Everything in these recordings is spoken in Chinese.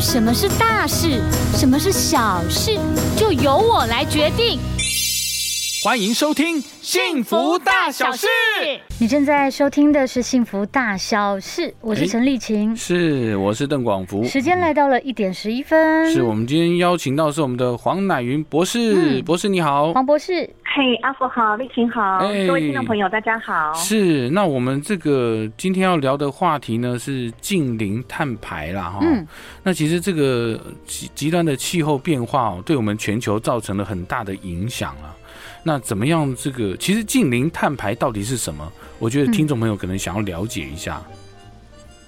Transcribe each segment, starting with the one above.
什么是大事，什么是小事，就由我来决定。欢迎收听《幸福大小事》。你正在收听的是《幸福大小事》，我是陈丽琴，是，我是邓广福。时间来到了一点十一分，是我们今天邀请到是我们的黄乃云博士，博士你好，黄博士。嘿，阿福好，丽琴好，各位听众朋友大家好。是，那我们这个今天要聊的话题呢是近邻碳排啦，哈。嗯。那其实这个极极端的气候变化哦，对我们全球造成了很大的影响啊。那怎么样？这个其实近零碳排到底是什么？我觉得听众朋友可能想要了解一下。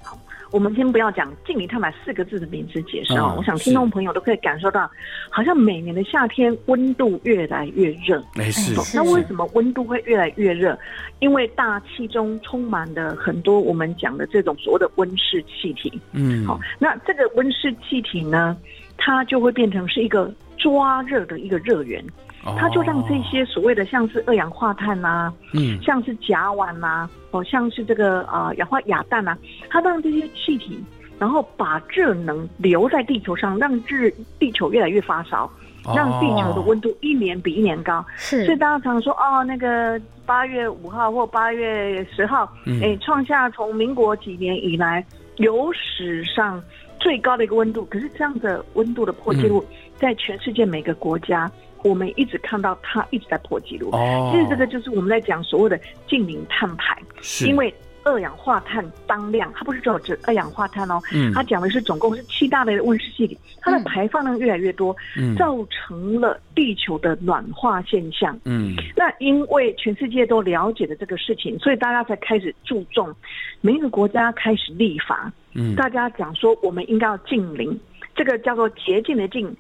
好，我们先不要讲近零碳排四个字的名词解释哦。我想听众朋友都可以感受到，好像每年的夏天温度越来越热。没事。那为什么温度会越来越热？因为大气中充满了很多我们讲的这种所谓的温室气体。嗯。好，那这个温室气体呢，它就会变成是一个抓热的一个热源。它就让这些所谓的像是二氧化碳呐，嗯，像是甲烷呐，哦，像是这个啊氧化亚氮呐，它让这些气体，然后把热能留在地球上，让日地球越来越发烧，让地球的温度一年比一年高。是，所以大家常说哦，那个八月五号或八月十号，哎，创下从民国几年以来有史上最高的一个温度。可是这样的温度的破纪录，在全世界每个国家。我们一直看到它一直在破纪录，其实这个就是我们在讲所谓的近零碳排，是。因为二氧化碳当量，它不是只有这二氧化碳哦，嗯。它讲的是总共是七大类的温室气体，它的排放量越来越多，嗯。造成了地球的暖化现象。嗯，那因为全世界都了解了这个事情，所以大家才开始注重，每一个国家开始立法，嗯，大家讲说我们应该要近零，这个叫做洁净的净。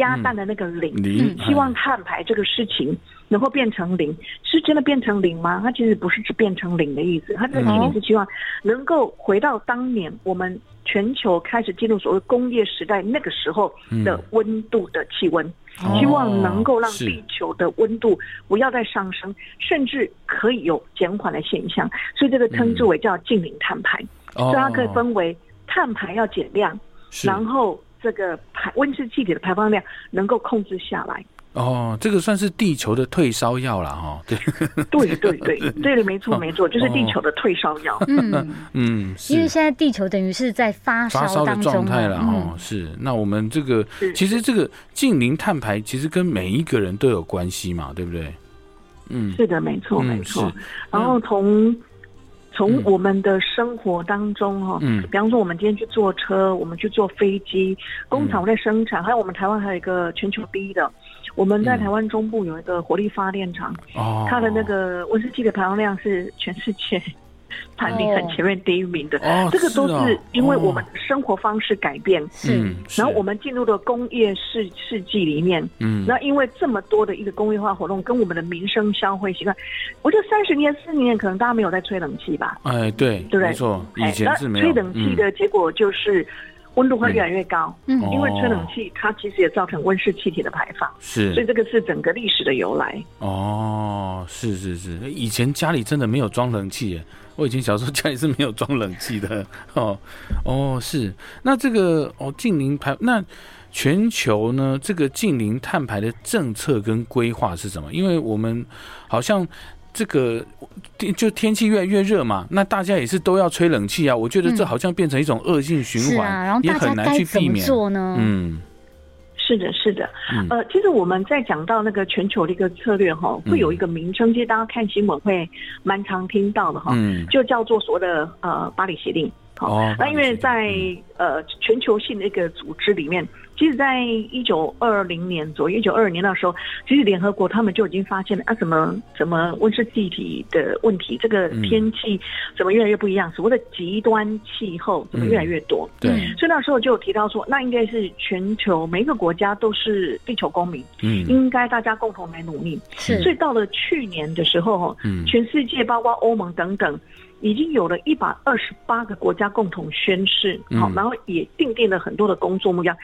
鸭蛋的那个零，希望碳排这个事情能够变成零，是真的变成零吗？它其实不是只变成零的意思，它这个意思是希望能够回到当年我们全球开始进入所谓工业时代那个时候的温度的气温，希望能够让地球的温度不要再上升，甚至可以有减缓的现象，所以这个称之为叫近零碳排，所以它可以分为碳排要减量，然后。这个排温室气体的排放量能够控制下来。哦，这个算是地球的退烧药了哈。对对对 对对的，没错没错，就是地球的退烧药。嗯。嗯，因为现在地球等于是在发烧发烧的状态了哦。是，那我们这个其实这个近零碳排其实跟每一个人都有关系嘛，对不对？嗯，是的，没错没错。然后从从我们的生活当中哈，嗯，比方说我们今天去坐车，我们去坐飞机，工厂在生产，还有我们台湾还有一个全球第一的，我们在台湾中部有一个火力发电厂，哦，它的那个温室气的排放量是全世界。排名很前面第一名的，这个都是因为我们生活方式改变，嗯，然后我们进入了工业世世纪里面，嗯，那因为这么多的一个工业化活动跟我们的民生消费习惯，我觉得三十年、四十年可能大家没有在吹冷气吧？哎，对，对，没错，以前是没有。吹冷气的结果就是温度会越来越高，嗯，因为吹冷气它其实也造成温室气体的排放，是，所以这个是整个历史的由来。哦，是是是，以前家里真的没有装冷气耶。我以前小时候家里是没有装冷气的。哦哦是。那这个哦近零排那全球呢这个近零碳排的政策跟规划是什么？因为我们好像这个天就天气越来越热嘛，那大家也是都要吹冷气啊。我觉得这好像变成一种恶性循环，也很难去避免。嗯。是的，是的，呃，其实我们在讲到那个全球的一个策略哈，会有一个名称，其实大家看新闻会蛮常听到的哈，就叫做所谓的呃巴黎协定。好、哦那因为在嗯呃全球性的一个组织里面，其实，在一九二零年左右，一九二二年那时候，其实联合国他们就已经发现了啊，怎么怎么温室气体的问题，这个嗯天气怎么越来越不一样，所谓的极端气候怎么越来越多。对，所以那时候就有提到说，那应该是全球每一个国家都是地球公民，嗯。应该大家共同来努力。是。所以到了去年的时候，嗯。全世界包括欧盟等等，已经有了一百二十八个国家共同宣誓，好、嗯然后也定定了很多的工作目标，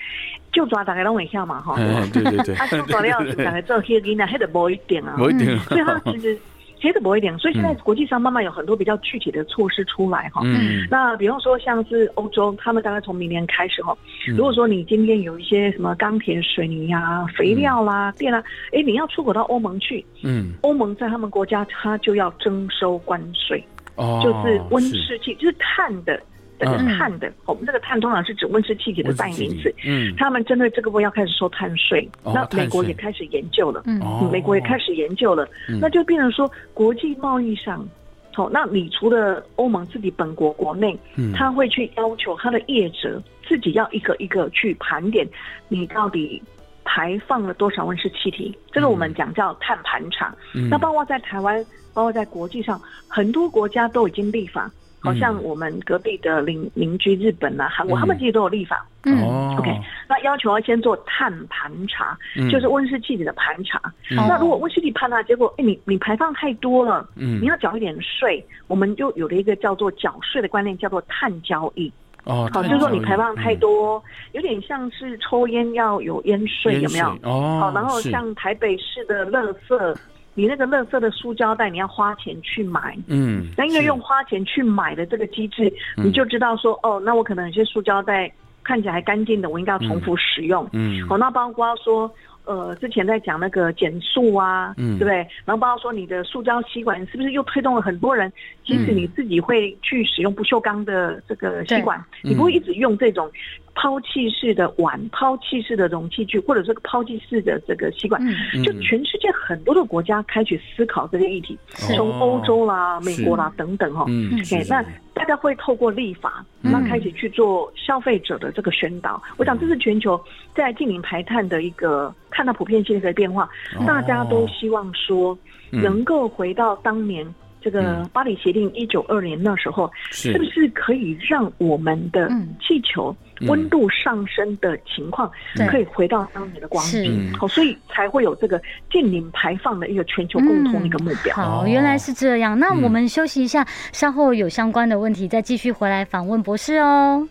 就抓大概让我一下嘛，哈、哎对对对。啊，就抓了大概做黑囡仔，黑的薄一点啊，薄一点，所以它 其实黑的薄一点，所以现在国际上慢慢有很多比较具体的措施出来哈。嗯。那比方说，像是欧洲，他们大概从明年开始哈，嗯。如果说你今天有一些什么钢铁、水泥啊、肥料啦、电啦，哎，你要出口到欧盟去，嗯。欧盟在他们国家，它就要征收关税，哦，就是温室气，就是碳的，这个嗯碳的，我们这个碳通常是指温室气体的代名词。嗯。他们针对这个部分要开始收碳税，哦那美国也开始研究了，嗯。哦。美国也开始研究了，嗯。那就变成说国际贸易上，好、那你除了欧盟自己本国国内，嗯。他会去要求他的业者自己要一个一个去盘点，你到底排放了多少温室气体，这个我们讲叫碳盘查。嗯。那包括在台湾，包括在国际上，很多国家都已经立法。好像我们隔壁的邻邻居日本啊、韩国，嗯他们其实都有立法。嗯哦 OK，那要求要先做碳盘查，嗯就是温室气体的盘查。嗯那如果温室气体盘查结果，哎，你你排放太多了，嗯你要缴一点税，我们就有了一个叫做缴税的观念，叫做碳交易。哦，好，就是说你排放太多，有点像是抽烟要有烟税，有没有？哦，好，然后像台北市的垃圾，你那个垃圾的塑胶袋，你要花钱去买。嗯，那因为用花钱去买的这个机制，嗯你就知道说，哦，那我可能有些塑胶袋看起来还干净的，我应该要重复使用。嗯好，那包括说，呃，之前在讲那个减速啊，嗯。对不对？然后包括说你的塑胶吸管是不是又推动了很多人，即使嗯你自己会去使用不锈钢的这个吸管，对。你不会一直用这种抛弃式的碗、抛弃式的容器具，或者这个抛弃式的这个吸管。嗯。就全世界很多的国家开始思考这个议题，从欧洲啦、美国啦等等哈、哦。嗯，是对，是那大家会透过立法，嗯。那开始去做消费者的这个宣导。我想这是全球在近零排碳的一个看到普遍性的变化，哦。大家都希望说嗯。能够回到当年。这个嗯。巴黎协定一九二年那时候，是。是不是可以让我们的嗯。气球嗯温度上升的情况对可以回到当年的光是景？好，所以才会有这个近零排放的一个全球共同的一个目标。好，哦原来是这样。那嗯我们休息一下，稍后有相关的问题再继续回来访问博士哦。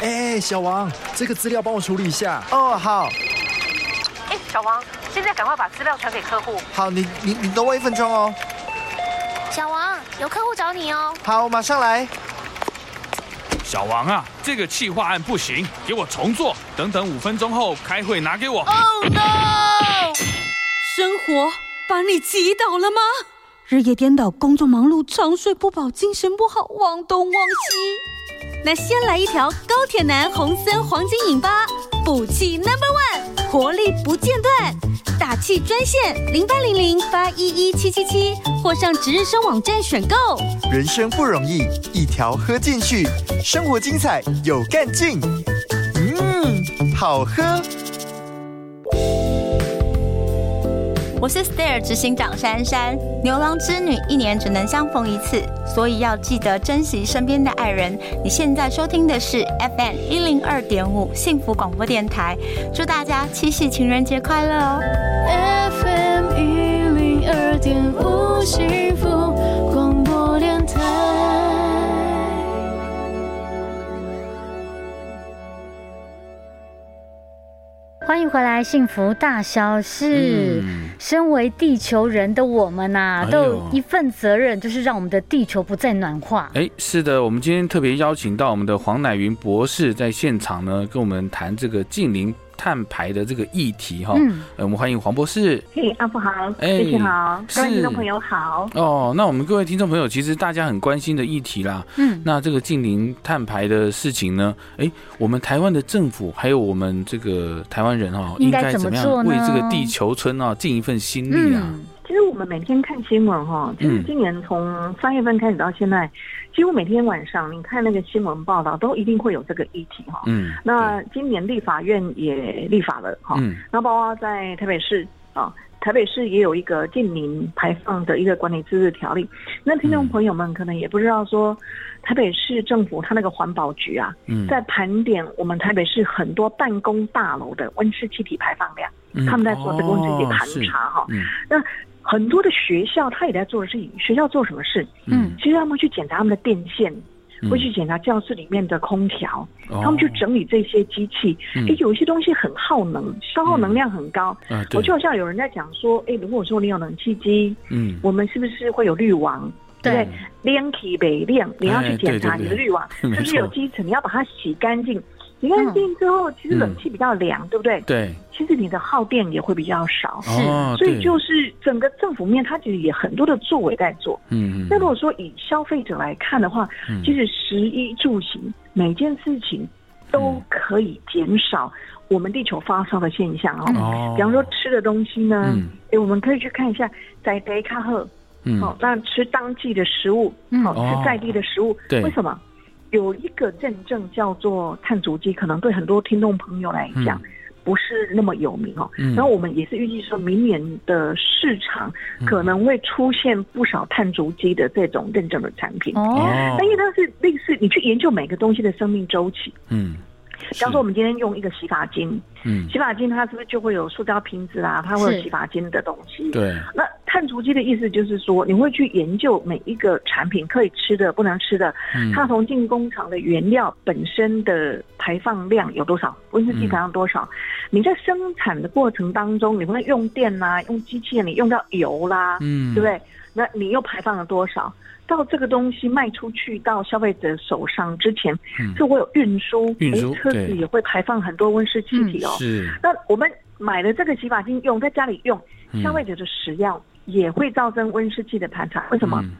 哎，小王，这个资料帮我处理一下。哦，好，哎，小王，现在赶快把资料传给客户。好，你你你等我一分钟哦。小王，有客户找你哦。好，我马上来。小王啊，这个企划案不行，给我重做。等等五分钟后开会拿给我。Oh no！生活把你击倒了吗？日夜颠倒，工作忙碌，长睡不饱，精神不好，忘东忘西。那先来一条高铁男红森黄金饮吧，补气 Number One，活力不间断。打气专线零八零零八一一七七七，或上值日生网站选购。人生不容易，一条喝进去，生活精彩有干劲。嗯，好喝。我是 Stair 执行长珊珊。牛郎织女一年只能相逢一次，所以要记得珍惜身边的爱人。你现在收听的是 FM 一零二点五幸福广播电台，祝大家七夕情人节快乐哦！FM 一零二点五幸福广播电台。欢迎回来，幸福大小事。嗯身为地球人的我们呐、哎都有一份责任，就是让我们的地球不再暖化。哎，是的，我们今天特别邀请到我们的黄乃云博士在现场呢，跟我们谈这个近零碳排的这个议题哈。嗯呃我们欢迎黄博士。嘿，阿富好，哎谢谢好，各位听众朋友好。哦，那我们各位听众朋友，其实大家很关心的议题啦。嗯，那这个近邻碳排的事情呢，哎，我们台湾的政府还有我们这个台湾人哦，应该怎么样为这个地球村啊尽一份心力啊？我们每天看新闻哈，其实嗯今年从三月份开始到现在，几乎每天晚上你看那个新闻报道，都一定会有这个议题哈。嗯，那今年立法院也立法了哈，嗯。那包括在台北市啊，台北市也有一个近零排放的一个管理自治条例。那听众朋友们可能也不知道说，台北市政府它那个环保局啊，嗯。在盘点我们台北市很多办公大楼的温室气体排放量，嗯。他们在做这个温室气体盘查哈。嗯。那很多的学校，他也在做的事情。学校做什么事？嗯，其实他们去检查他们的电线，嗯会去检查教室里面的空调，哦他们去整理这些机器。嗯诶，有一些东西很耗能，消耗能量很高。啊，我就好像有人在讲说，诶，如果说你有冷气机，嗯我们是不是会有滤网？对不对，亮起北亮，你要去检查你的滤网 没是不是有错积尘，你要把它洗干净。洗干净之后，其实冷气比较凉，对不对？对，其实你的耗电也会比较少。是，所以就是整个政府面，它其实也很多的作为在做。嗯嗯，那如果说以消费者来看的话，嗯其实食衣住行每件事情都可以减少我们地球发烧的现象哦。哦，比方说吃的东西呢，嗯诶，我们可以去看一下在德卡赫，嗯哦，那吃当季的食物，嗯哦，哦吃在地的食物，对为什么？有一个认证叫做碳足迹，可能对很多听众朋友来讲。嗯。不是那么有名哦，嗯。然后我们也是预计说明年的市场嗯。可能会出现不少碳足迹的这种认证的产品。哦，哦那因为它是类似你去研究每个东西的生命周期，嗯，比方说我们今天用一个洗发精，嗯。洗发精它是不是就会有塑胶瓶子啊？它会有洗发精的东西。对，那碳足迹的意思就是说，你会去研究每一个产品可以吃的、不能吃的，嗯它从进工厂的原料本身的排放量有多少，温室气体排放多少？你在生产的过程当中，你会用电啦、用机器人，你用到油啦，嗯，对不对？那你又排放了多少？到这个东西卖出去到消费者手上之前，嗯就会有运输，运输诶车子也会排放很多温室气体哦。是，那我们买了这个洗发精用，在家里用，嗯消费者的食用也会造成温室气的盘查。为什么？嗯。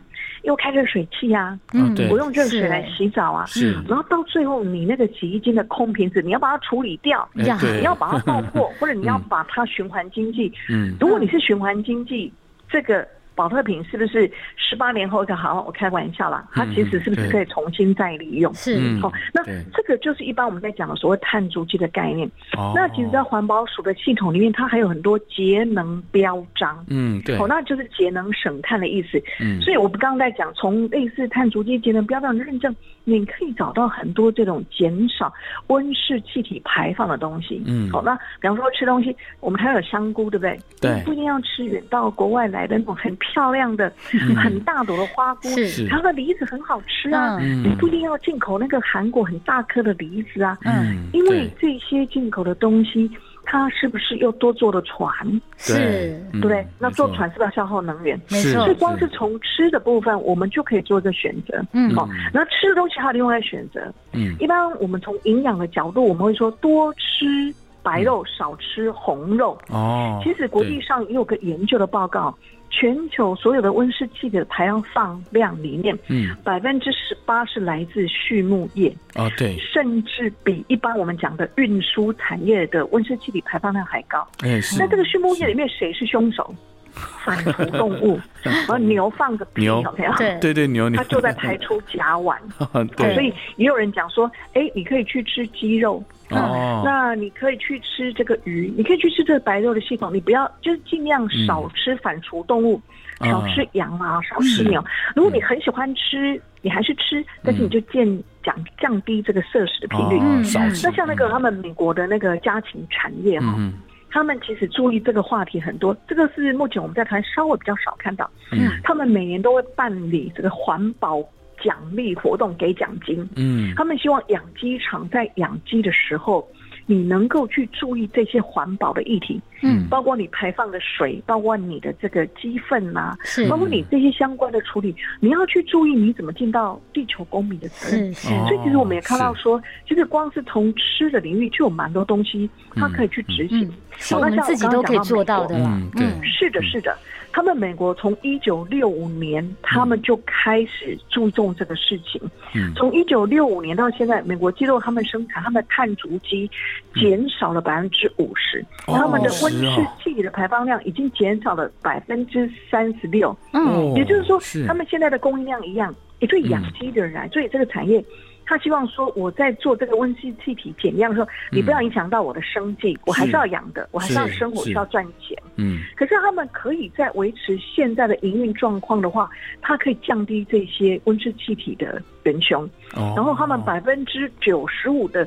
因为开热水器啊，嗯。对。我用热水来洗澡啊，是。然后到最后你那个洗衣精的空瓶子，你要把它处理掉，你要把它爆破，或者你要嗯。把它循环经济。嗯。如果你是循环经济，这个保特瓶是不是十八年后就好？我开玩笑啦，它其实是不是可以重新再利用？是嗯哦，那这个就是一般我们在讲的所谓碳足迹的概念。哦那其实，在环保署的系统里面，它还有很多节能标章。嗯对哦，，那就是节能省碳的意思。嗯所以我们刚刚在讲，从类似碳足迹节能标章的认证，你可以找到很多这种减少温室气体排放的东西。嗯。好、那比方说吃东西，我们还有香菇，对不对？对。你不一定要吃远到国外来的那种很漂亮的、很大朵的花菇，它的梨子很好吃啊。嗯。你不一定要进口那个韩国很大颗的梨子啊，嗯，因为这些进口的东西，它是不是又多做了船，是，嗯对不对？那坐船是不是要消耗能源？是没错所以，光是从吃的部分，我们就可以做一个选择。嗯哦，那吃的东西还有另外选择。嗯一般我们从营养的角度，我们会说多吃白肉，少吃红肉。哦，其实国际上也有个研究的报告，全球所有的温室气体的排放量里面，嗯百分之十八是来自畜牧业，哦对，甚至比一般我们讲的运输产业的温室气体排放量还高。哎是那这个畜牧业里面谁是凶手？反刍动物，然后牛放个屁，牛。有没有？对。对对牛牛。它就在排出甲烷。对。所以也有人讲说，哎，你可以去吃鸡肉，哦。那你可以去吃这个鱼，你可以去吃这个白肉的系统，你不要就是尽量少吃反刍动物，嗯。少吃羊啊，少吃牛。如果你很喜欢吃，你还是吃，但是你就降降降低这个摄食的频率。嗯那像那个他们美国的那个家禽产业哈、嗯他们其实注意这个话题很多，这个是目前我们在台湾稍微比较少看到。嗯他们每年都会办理这个环保奖励活动，给奖金。嗯他们希望养鸡场在养鸡的时候，你能够去注意这些环保的议题，嗯包括你排放的水，包括你的这个鸡粪呐、是包括你这些相关的处理，你要去注意你怎么尽到地球公民的责任。是是哦所以其实我们也看到是说，其实光是从吃的领域就有蛮多东西，它可以去执行。是我们自己都可以做到的啦嗯。对是的，是的。他们美国从一九六五年，他们就开始注重这个事情。嗯从一九六五年到现在，美国肌肉他们生产他们的碳足迹减少了百分之五十，哦他们的温室气体的排放量已经减少了百分之三十六。嗯也就是说是，他们现在的供应量一样，也对养鸡的人来，所以这个产业。他希望说，我在做这个温室气体减量的时候，你不要影响到我的生计，我还是要养的，我还是要生活，是需要赚钱。嗯。可是他们可以在维持现在的营运状况的话，它可以降低这些温室气体的元凶，哦，然后他们百分之九十五的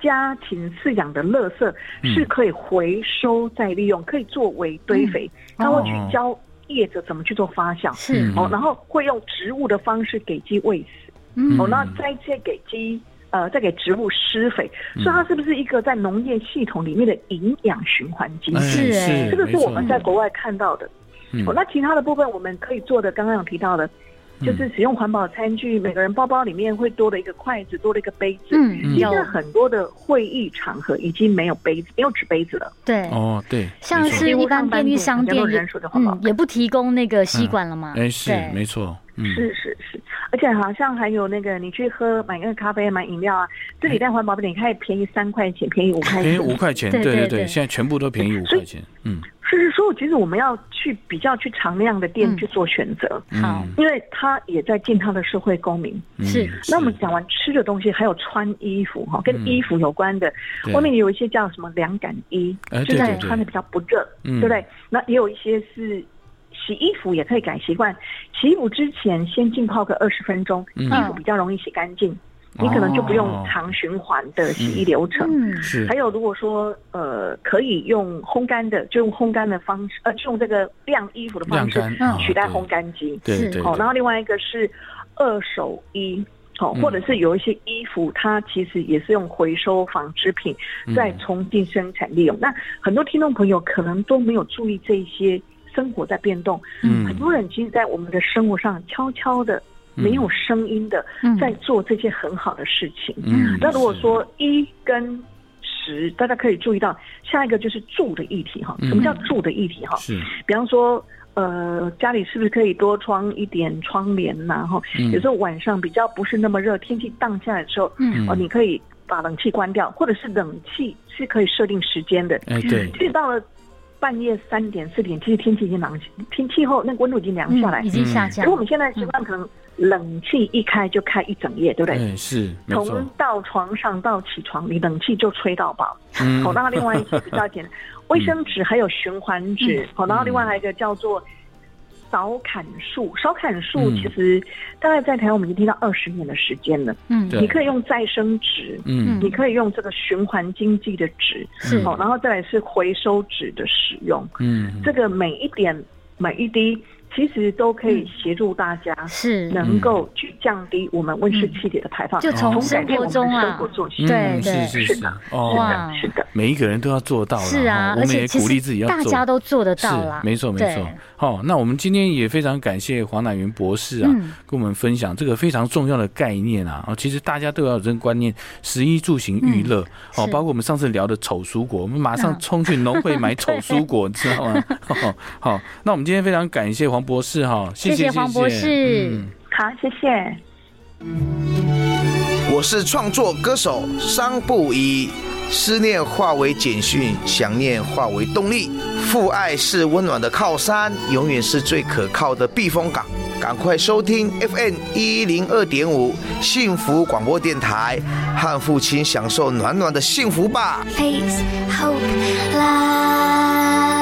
家庭饲养的垃圾嗯。是可以回收再利用，可以作为堆肥，他会去教业者怎么去做发酵，是。嗯哦，然后会用植物的方式给鸡喂食，嗯哦，那再借给鸡。呃，再给植物施肥，所以它是不是一个在农业系统里面的营养循环机哎制？是哎这个是我们在国外看到的。嗯哦，那其他的部分我们可以做的，刚刚有提到的，就是使用环保餐具，每个人包包里面会多了一个筷子，多了一个杯子。嗯现在很多的会议场合已经没有杯子，没有纸杯子了。对，哦对，像是一般便利商店也嗯也不提供那个吸管了嘛，哎是没错，嗯。是是是，而且好像还有那个，你去喝买个咖啡、买饮料啊，这里在环保杯你可以便宜三块钱，便宜五块便宜。五块钱，对对对，现在全部都便宜五块钱，嗯是是，所以其实我们要去比较去常量的店嗯。去做选择，好。嗯因为他也在尽他的社会公民。嗯。是那我们讲完吃的东西，还有穿衣服哈，跟嗯。衣服有关的，对。外面有一些叫什么凉感衣，就是哎对对。对穿的比较不热，嗯。对不对？那也有一些是洗衣服也可以改习惯，洗衣服之前先浸泡个二十分钟，嗯。衣服比较容易洗干净，你可能就不用长循环的洗衣流程。嗯是还有，如果说呃可以用烘干的，就用烘干的方式，呃，就用这个晾衣服的方式取代烘干机。对对对然后另外一个是二手衣。哦，嗯或者是有一些衣服，它其实也是用回收纺织品嗯再重新生产利用。那很多听众朋友可能都没有注意这些生活在变动，嗯很多人其实，在我们的生活上悄悄的、嗯没有声音的嗯。在做这些很好的事情。嗯。那如果是。说一跟十，大家可以注意到下一个就是住的议题哈。嗯。什么叫住的议题哈？是。比方说，呃，家里是不是可以多装一点窗帘呐？哈，嗯。有时候晚上比较不是那么热，天气荡下来的时候，嗯。哦，你可以把冷气关掉，或者是冷气是可以设定时间的。哎对。其实到了半夜三点四点，其实天气已经凉，天气后那个温度已经凉下来。嗯。已经下降可是我们现在习惯可能冷气一开就开一整夜，对不对？嗯是从，到床上到起床，你冷气就吹到饱。嗯好、然后另外一些比较简单，卫生纸还有循环纸。好、然后另外还有一个叫做少砍树。少砍树嗯其实大概在台湾我们已经听到二十年的时间了。嗯对你可以用再生纸，嗯你可以用这个循环经济的纸，是好、然后再来是回收纸的使用。嗯这个每一点每一滴，其实都可以协助大家。是。能够去降低我们温室气体的排放，就从改生活中啊。生活作息。对嗯对。是是哇。是的，每一个人都要做到了，是啊，我们也鼓励自己要做，大家都做得到是啦，没错没错。好，那我们今天也非常感谢黄乃元博士啊，嗯。跟我们分享这个非常重要的概念啊。哦，其实大家都要有这个观念，食衣住行娱乐、哦，包括我们上次聊的丑蔬果，我们马上嗯。冲去农会买 丑蔬果，你知道吗？好，好，那我们今天非常感谢黄博士哈，谢谢谢黄博士嗯好，谢谢。我是创作歌手商不一，思念化为简讯，想念化为动力。父爱是温暖的靠山，永远是最可靠的避风港。赶快收听 FM 一零二点五幸福广播电台，和父亲享受暖暖的幸福吧。Peace, hope, love.